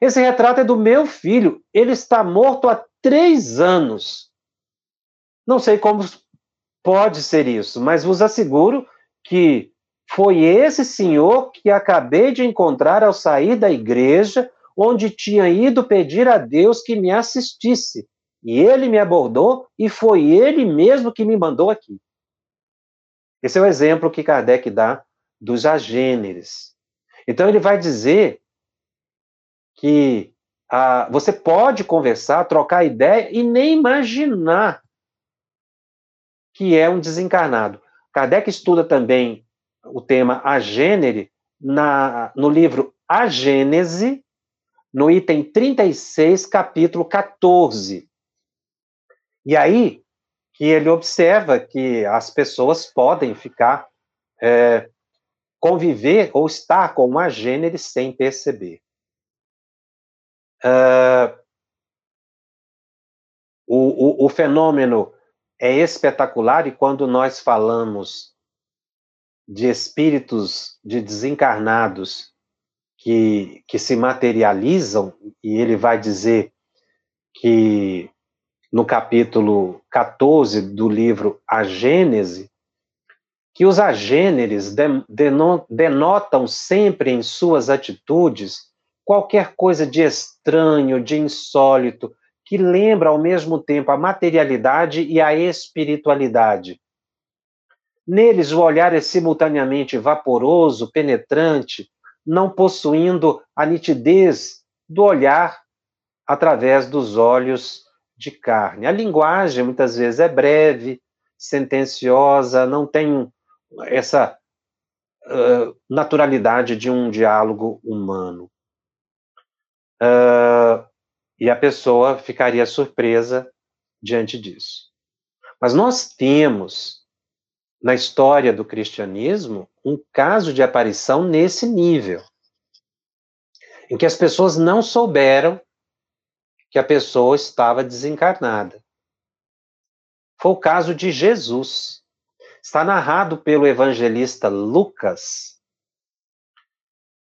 Esse retrato é do meu filho. Ele está morto há três anos. Não sei como pode ser isso, mas vos asseguro que foi esse senhor que acabei de encontrar ao sair da igreja, onde tinha ido pedir a Deus que me assistisse. E ele me abordou e foi ele mesmo que me mandou aqui. Esse é o exemplo que Kardec dá dos agêneres. Então ele vai dizer que ah, você pode conversar, trocar ideia e nem imaginar que é um desencarnado. Kardec estuda também o tema agênere na, no livro A Gênese, no item 36, capítulo 14. E aí, que ele observa que as pessoas podem ficar, é, conviver ou estar com uma gênere sem perceber. Uh, o, o, o fenômeno é espetacular e quando nós falamos de espíritos de desencarnados que, que se materializam, e ele vai dizer que no capítulo 14 do livro A Gênese, que os agêneres denotam sempre em suas atitudes qualquer coisa de estranho, de insólito, que lembra ao mesmo tempo a materialidade e a espiritualidade. Neles, o olhar é simultaneamente vaporoso, penetrante, não possuindo a nitidez do olhar através dos olhos de carne. A linguagem muitas vezes é breve, sentenciosa, não tem essa uh, naturalidade de um diálogo humano. Uh, e a pessoa ficaria surpresa diante disso. Mas nós temos, na história do cristianismo, um caso de aparição nesse nível, em que as pessoas não souberam que a pessoa estava desencarnada. Foi o caso de Jesus. Está narrado pelo evangelista Lucas,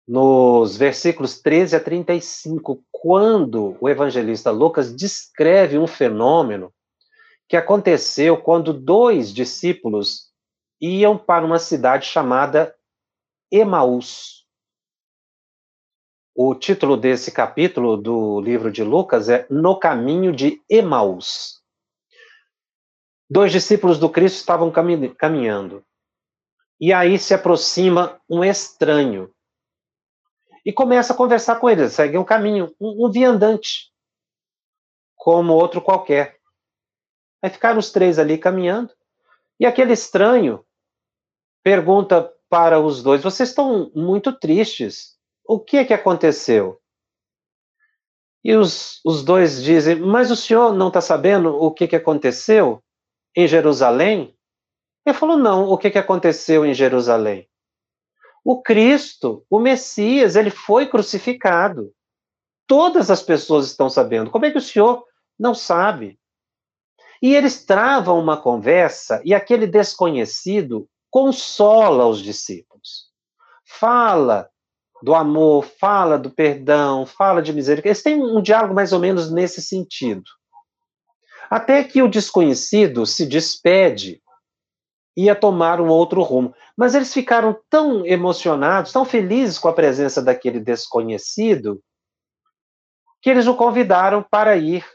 nos versículos 13 a 35, quando o evangelista Lucas descreve um fenômeno que aconteceu quando dois discípulos iam para uma cidade chamada Emaús. O título desse capítulo do livro de Lucas é No Caminho de Emaús. Dois discípulos do Cristo estavam caminhando. E aí se aproxima um estranho. E começa a conversar com eles. Segue um caminho, um, um viandante, como outro qualquer. Aí ficaram os três ali caminhando. E aquele estranho pergunta para os dois: Vocês estão muito tristes o que é que aconteceu? E os, os dois dizem, mas o senhor não está sabendo o que, que aconteceu em Jerusalém? Ele falou, não, o que, que aconteceu em Jerusalém? O Cristo, o Messias, ele foi crucificado. Todas as pessoas estão sabendo. Como é que o senhor não sabe? E eles travam uma conversa e aquele desconhecido consola os discípulos. Fala do amor, fala do perdão, fala de misericórdia. Eles têm um diálogo mais ou menos nesse sentido. Até que o desconhecido se despede ia tomar um outro rumo. Mas eles ficaram tão emocionados, tão felizes com a presença daquele desconhecido, que eles o convidaram para ir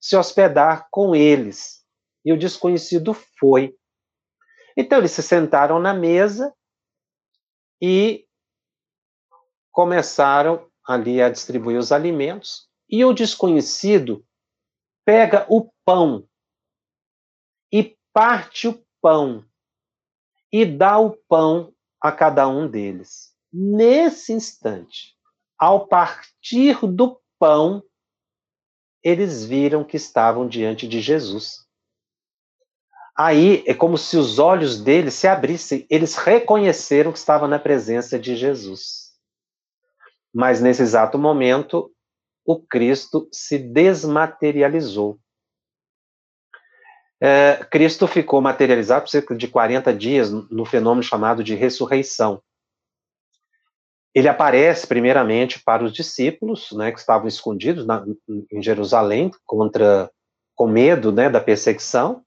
se hospedar com eles. E o desconhecido foi. Então eles se sentaram na mesa e começaram ali a distribuir os alimentos. E o desconhecido pega o pão e parte o pão e dá o pão a cada um deles. Nesse instante, ao partir do pão, eles viram que estavam diante de Jesus. Aí é como se os olhos deles se abrissem, eles reconheceram que estavam na presença de Jesus. Mas nesse exato momento, o Cristo se desmaterializou. É, Cristo ficou materializado por cerca de 40 dias no fenômeno chamado de ressurreição. Ele aparece primeiramente para os discípulos, né, que estavam escondidos na, em Jerusalém contra com medo, né, da perseguição,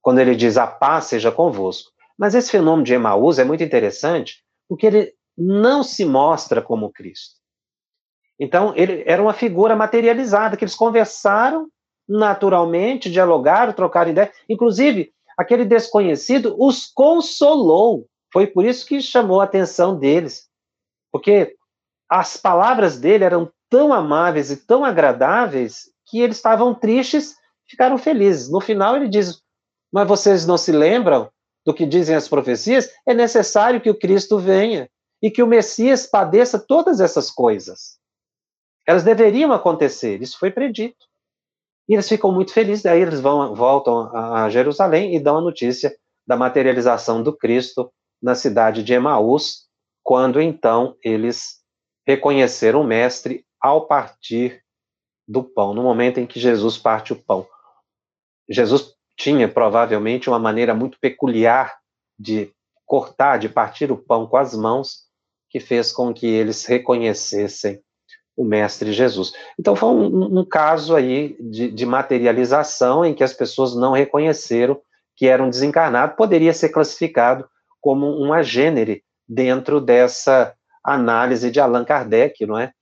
quando ele diz a paz seja convosco. Mas esse fenômeno de Emaús é muito interessante, porque ele não se mostra como Cristo. Então, ele era uma figura materializada, que eles conversaram naturalmente, dialogaram, trocaram ideia. Inclusive, aquele desconhecido os consolou. Foi por isso que chamou a atenção deles. Porque as palavras dele eram tão amáveis e tão agradáveis que eles estavam tristes, ficaram felizes. No final ele diz: "Mas vocês não se lembram do que dizem as profecias? É necessário que o Cristo venha e que o Messias padeça todas essas coisas. Elas deveriam acontecer, isso foi predito. E eles ficam muito felizes, daí eles vão, voltam a Jerusalém e dão a notícia da materialização do Cristo na cidade de Emaús, quando então eles reconheceram o Mestre ao partir do pão, no momento em que Jesus parte o pão. Jesus tinha provavelmente uma maneira muito peculiar de cortar, de partir o pão com as mãos, que fez com que eles reconhecessem o Mestre Jesus. Então foi um, um caso aí de, de, materialização em que as pessoas não reconheceram que era um desencarnado, poderia ser classificado como um agênere dentro dessa análise de Allan Kardec, não é?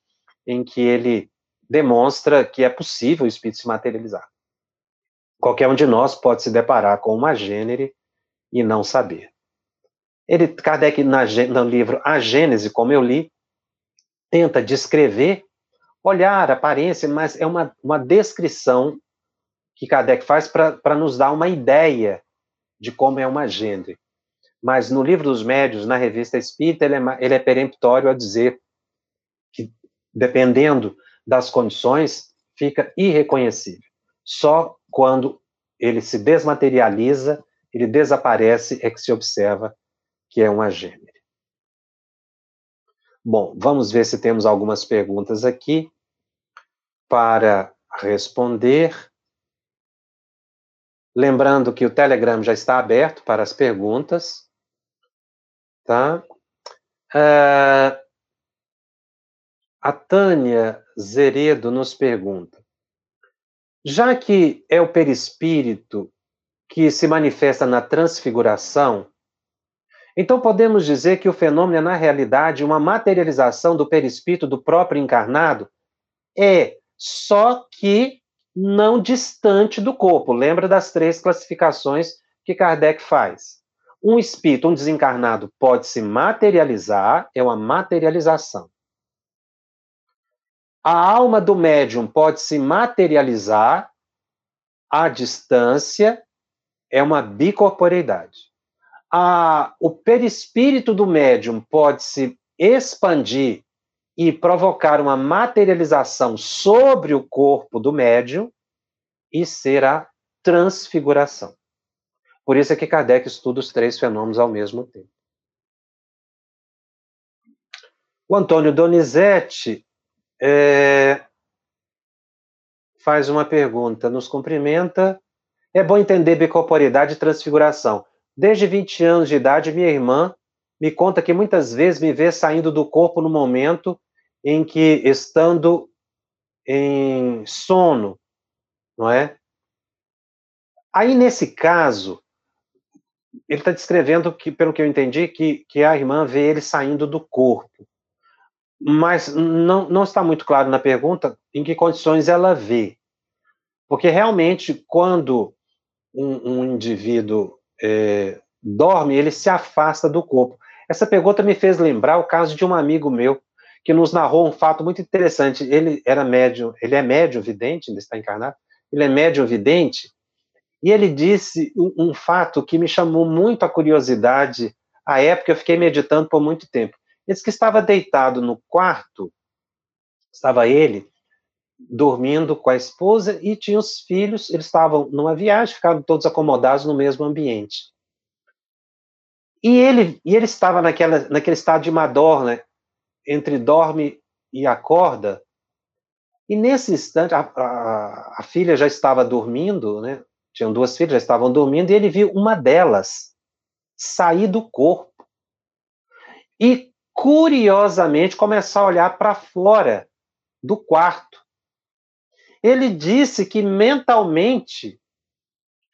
Em que ele demonstra que é possível o espírito se materializar. Qualquer um de nós pode se deparar com uma gênere e não saber. Ele, Kardec, na, no livro A Gênese, como eu li, tenta descrever, olhar, aparência, mas é uma, uma descrição que Kardec faz para nos dar uma ideia de como é uma gênere. Mas no livro dos médios, na revista Espírita, ele é, ele é peremptório a dizer que, dependendo das condições, fica irreconhecível. Só quando ele se desmaterializa, ele desaparece, é que se observa que é uma gênere. Bom, vamos ver se temos algumas perguntas aqui para responder. Lembrando que o Telegram já está aberto para as perguntas, tá? Uh, a Tânia Zeredo nos pergunta: já que é o perispírito que se manifesta na transfiguração, então podemos dizer que o fenômeno é, na realidade, uma materialização do perispírito do próprio encarnado? É, só que não distante do corpo. Lembra das três classificações que Kardec faz? Um espírito, um desencarnado, pode se materializar, é uma materialização. A alma do médium pode se materializar à distância, é uma bicorporeidade a, o perispírito do médium pode se expandir e provocar uma materialização sobre o corpo do médium e ser a transfiguração. Por isso é que Kardec estuda os três fenômenos ao mesmo tempo. O Antônio Donizete é, faz uma pergunta, nos cumprimenta. É bom entender bicorporidade e transfiguração. Desde 20 anos de idade, minha irmã me conta que muitas vezes me vê saindo do corpo no momento em que, estando em sono, não é? Aí, nesse caso, ele está descrevendo que, pelo que eu entendi, que, que a irmã vê ele saindo do corpo. Mas não, não está muito claro na pergunta em que condições ela vê. Porque realmente, quando um, um indivíduo é, dorme, ele se afasta do corpo. Essa pergunta me fez lembrar o caso de um amigo meu que nos narrou um fato muito interessante. Ele era médium, ele é médium vidente, ainda está encarnado. Ele é médium vidente e ele disse um, um fato que me chamou muito a curiosidade. À época eu fiquei meditando por muito tempo. Ele disse que estava deitado no quarto, estava ele dormindo com a esposa e tinha os filhos, eles estavam numa viagem, ficaram todos acomodados no mesmo ambiente. E ele, e ele estava naquela, naquele estado de madorna, entre dorme e acorda, e nesse instante, a, a, a, filha já estava dormindo, né? Tinham duas filhas, já estavam dormindo, e ele viu uma delas sair do corpo. E, curiosamente, começar a olhar para fora do quarto. Ele disse que mentalmente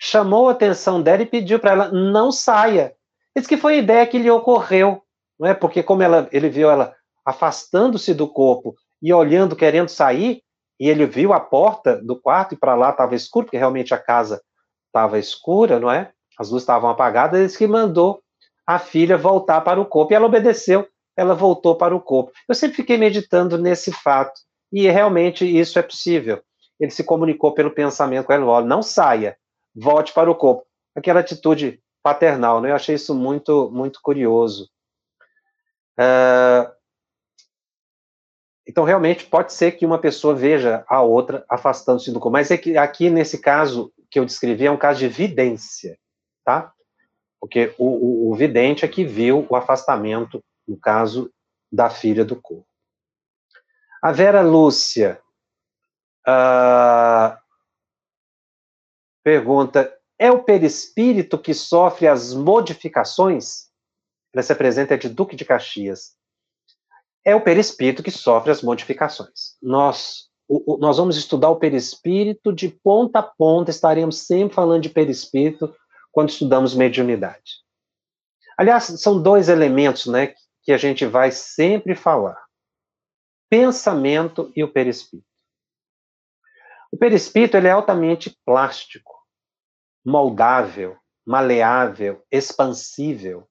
chamou a atenção dela e pediu para ela não saia. Isso que foi a ideia que lhe ocorreu, não é? Porque como ela, ele viu ela afastando-se do corpo e olhando, querendo sair, e ele viu a porta do quarto e para lá estava escuro, porque realmente a casa estava escura, não é? As luzes estavam apagadas, ele que mandou a filha voltar para o corpo, e ela obedeceu, ela voltou para o corpo. Eu sempre fiquei meditando nesse fato, e realmente isso é possível ele se comunicou pelo pensamento com ela, não saia, volte para o corpo. Aquela atitude paternal, né? Eu achei isso muito, muito curioso. Uh, então, realmente, pode ser que uma pessoa veja a outra afastando-se do corpo, mas é que aqui, nesse caso que eu descrevi, é um caso de vidência, tá? Porque o, o, o vidente é que viu o afastamento, no caso da filha do corpo. A Vera Lúcia, Uh, pergunta: é o perispírito que sofre as modificações? Ela se apresenta de Duque de Caxias. É o perispírito que sofre as modificações. Nós, o, o, nós vamos estudar o perispírito de ponta a ponta, estaremos sempre falando de perispírito quando estudamos mediunidade. Aliás, são dois elementos né, que a gente vai sempre falar: pensamento e o perispírito. O perispírito ele é altamente plástico, moldável, maleável, expansível.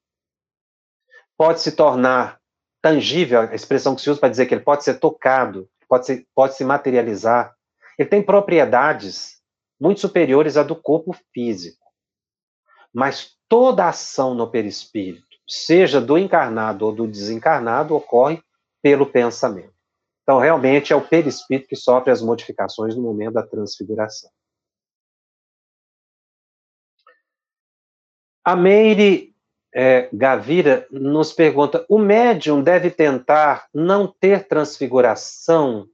Pode se tornar tangível, a expressão que se usa para dizer que ele pode ser tocado, pode, ser, pode se materializar. Ele tem propriedades muito superiores à do corpo físico. Mas toda ação no perispírito, seja do encarnado ou do desencarnado, ocorre pelo pensamento. Então, realmente, é o perispírito que sofre as modificações no momento da transfiguração. A Meire é, Gavira nos pergunta: o médium deve tentar não ter transfiguração?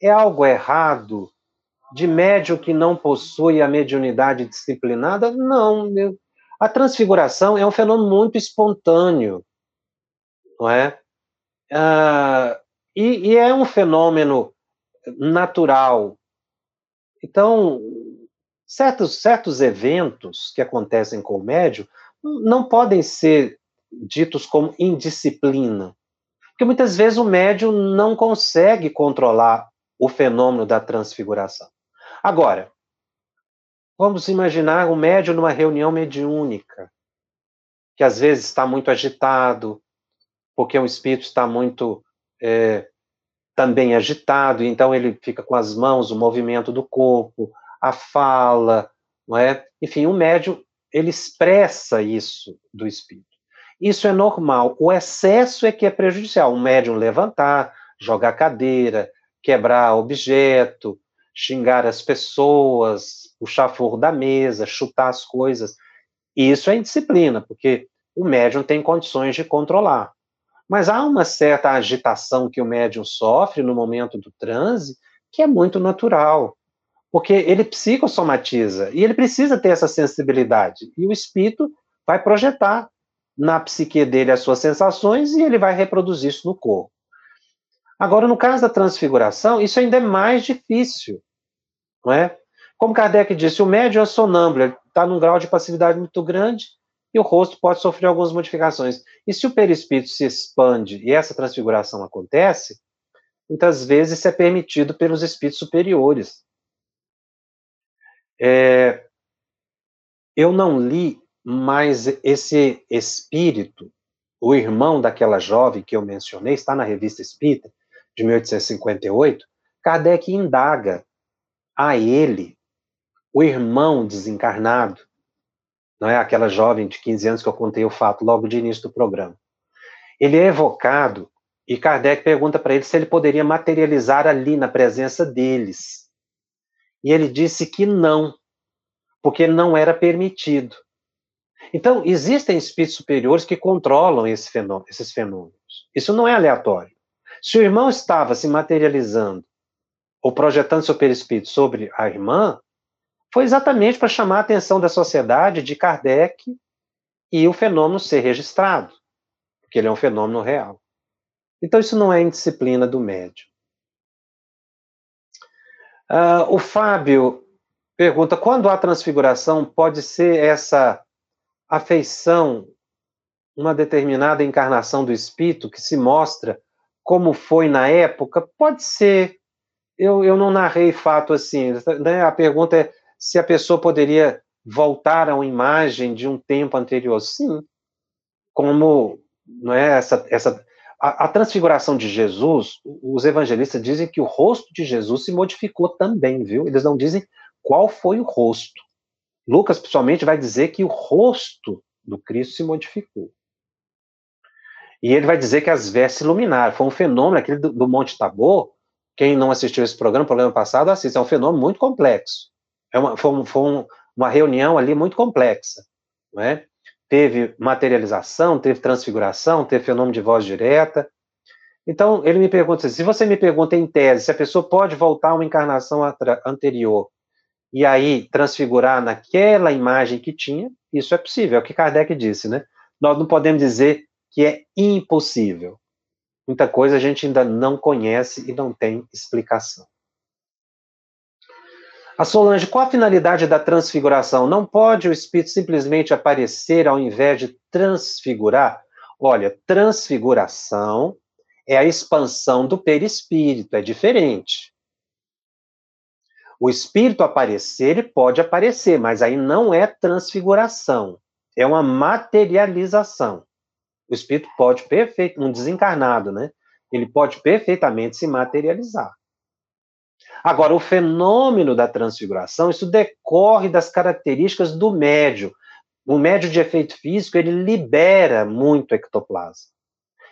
É algo errado? De médium que não possui a mediunidade disciplinada? Não. A transfiguração é um fenômeno muito espontâneo, não é? Ah, e, e é um fenômeno natural. Então, certos, certos eventos que acontecem com o médium não podem ser ditos como indisciplina. Porque muitas vezes o médium não consegue controlar o fenômeno da transfiguração. Agora, vamos imaginar um médium numa reunião mediúnica, que às vezes está muito agitado, porque o espírito está muito é, também agitado, então ele fica com as mãos, o movimento do corpo, a fala, não é? Enfim, o médium ele expressa isso do espírito. Isso é normal. O excesso é que é prejudicial. Um médium levantar, jogar cadeira, quebrar objeto, xingar as pessoas, puxar fogo da mesa, chutar as coisas. Isso é indisciplina, porque o médium tem condições de controlar. Mas há uma certa agitação que o médium sofre no momento do transe que é muito natural, porque ele psicossomatiza e ele precisa ter essa sensibilidade. E o espírito vai projetar na psique dele as suas sensações e ele vai reproduzir isso no corpo. Agora, no caso da transfiguração, isso ainda é mais difícil, não é? Como Kardec disse, o médium é sonâmbulo, está num grau de passividade muito grande e o rosto pode sofrer algumas modificações. E se o perispírito se expande e essa transfiguração acontece, muitas vezes isso é permitido pelos espíritos superiores. É, eu não li, mas esse espírito, o irmão daquela jovem que eu mencionei, está na revista Espírita, de 1858, Kardec indaga a ele, o irmão desencarnado, não é aquela jovem de 15 anos que eu contei o fato logo de início do programa. Ele é evocado e Kardec pergunta para ele se ele poderia materializar ali na presença deles. E ele disse que não, porque não era permitido. Então, existem espíritos superiores que controlam esse fenômeno, esses fenômenos. Isso não é aleatório. Se o irmão estava se materializando ou projetando seu perispírito sobre a irmã, foi exatamente para chamar a atenção da sociedade de Kardec e o fenômeno ser registrado, porque ele é um fenômeno real. Então, isso não é indisciplina do médium. Uh, o Fábio pergunta: quando há transfiguração, pode ser essa afeição, uma determinada encarnação do espírito que se mostra como foi na época? Pode ser. Eu, eu não narrei fato assim. Né? A pergunta é se a pessoa poderia voltar a uma imagem de um tempo anterior. Sim. Como não é essa, essa a, a, transfiguração de Jesus, os evangelistas dizem que o rosto de Jesus se modificou também, viu? Eles não dizem qual foi o rosto. Lucas, pessoalmente, vai dizer que o rosto do Cristo se modificou. E ele vai dizer que as vestes iluminaram. Foi um fenômeno, aquele do, do Monte Tabor. Quem não assistiu esse programa, programa passado, assista. É um fenômeno muito complexo. É uma, foi, um, foi um, uma reunião ali muito complexa. Não é? Teve materialização, teve transfiguração, teve fenômeno de voz direta. Então, ele me pergunta se você me pergunta em tese se a pessoa pode voltar a uma encarnação anterior e aí transfigurar naquela imagem que tinha, isso é possível, é o que Kardec disse, né? Nós não podemos dizer que é impossível. Muita coisa a gente ainda não conhece e não tem explicação. A Solange, qual a finalidade da transfiguração? Não pode o espírito simplesmente aparecer ao invés de transfigurar? Olha, transfiguração é a expansão do perispírito, é diferente. O espírito aparecer, ele pode aparecer, mas aí não é transfiguração, é uma materialização. O espírito pode perfeito, um desencarnado, né? Ele pode perfeitamente se materializar. Agora, o fenômeno da transfiguração, isso decorre das características do médio. O médio de efeito físico, ele libera muito ectoplasma.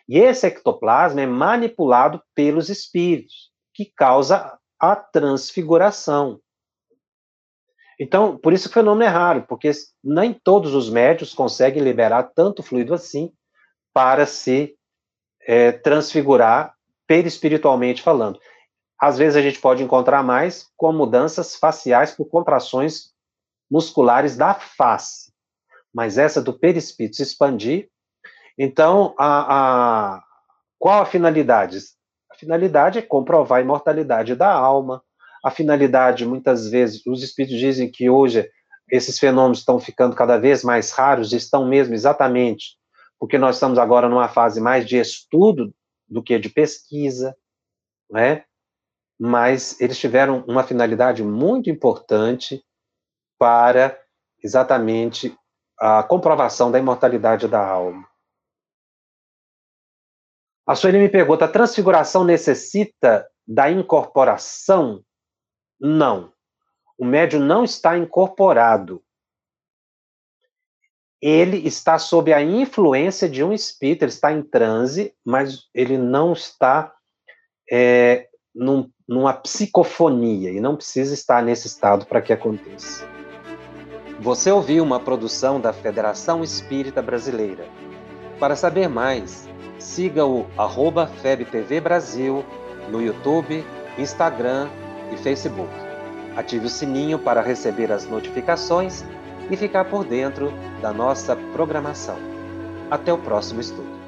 E esse ectoplasma é manipulado pelos espíritos, que causa a transfiguração. Então, por isso que o fenômeno é raro, porque nem todos os médios conseguem liberar tanto fluido assim para se é, transfigurar perispiritualmente falando. Às vezes a gente pode encontrar mais com mudanças faciais por contrações musculares da face. Mas essa do perispírito se expandir. Então, a, a, qual a finalidade? A finalidade é comprovar a imortalidade da alma. A finalidade, muitas vezes, os espíritos dizem que hoje esses fenômenos estão ficando cada vez mais raros, estão mesmo exatamente porque nós estamos agora numa fase mais de estudo do que de pesquisa, né? Mas eles tiveram uma finalidade muito importante para exatamente a comprovação da imortalidade da alma. A Sueli me pergunta: a transfiguração necessita da incorporação? Não. O médium não está incorporado ele está sob a influência de um espírito, ele está em transe, mas ele não está é, num, numa psicofonia e não precisa estar nesse estado para que aconteça. Você ouviu uma produção da Federação Espírita Brasileira. Para saber mais, siga o arroba FebTV Brasil no YouTube, Instagram e Facebook. Ative o sininho para receber as notificações e ficar por dentro da nossa programação. Até o próximo estudo.